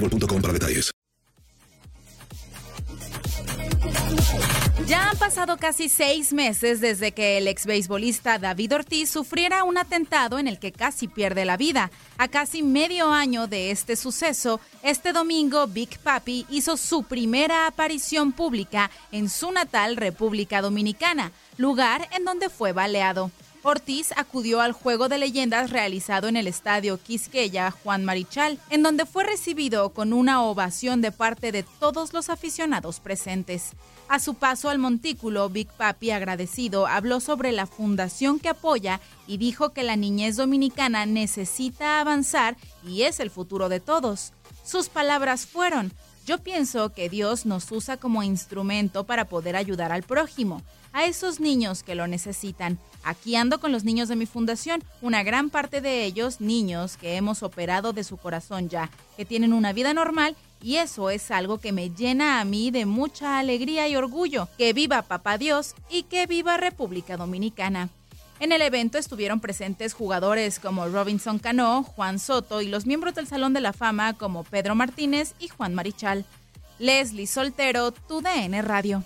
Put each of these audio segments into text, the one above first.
boostmobile.com para detalles. Ya han pasado casi seis meses desde que el ex beisbolista David Ortiz sufriera un atentado en el que casi pierde la vida. A casi medio año de este suceso, este domingo Big Papi hizo su primera aparición pública en su natal República Dominicana, lugar en donde fue baleado. Ortiz acudió al juego de leyendas realizado en el estadio Quisqueya Juan Marichal, en donde fue recibido con una ovación de parte de todos los aficionados presentes. A su paso al montículo, Big Papi, agradecido, habló sobre la fundación que apoya y dijo que la niñez dominicana necesita avanzar y es el futuro de todos. Sus palabras fueron, yo pienso que Dios nos usa como instrumento para poder ayudar al prójimo, a esos niños que lo necesitan. Aquí ando con los niños de mi fundación, una gran parte de ellos niños que hemos operado de su corazón ya, que tienen una vida normal y eso es algo que me llena a mí de mucha alegría y orgullo. Que viva Papá Dios y que viva República Dominicana. En el evento estuvieron presentes jugadores como Robinson Cano, Juan Soto y los miembros del Salón de la Fama como Pedro Martínez y Juan Marichal. Leslie Soltero, tu DN Radio.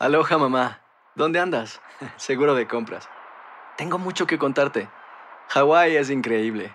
Aloha mamá. ¿Dónde andas? Seguro de compras. Tengo mucho que contarte. Hawái es increíble.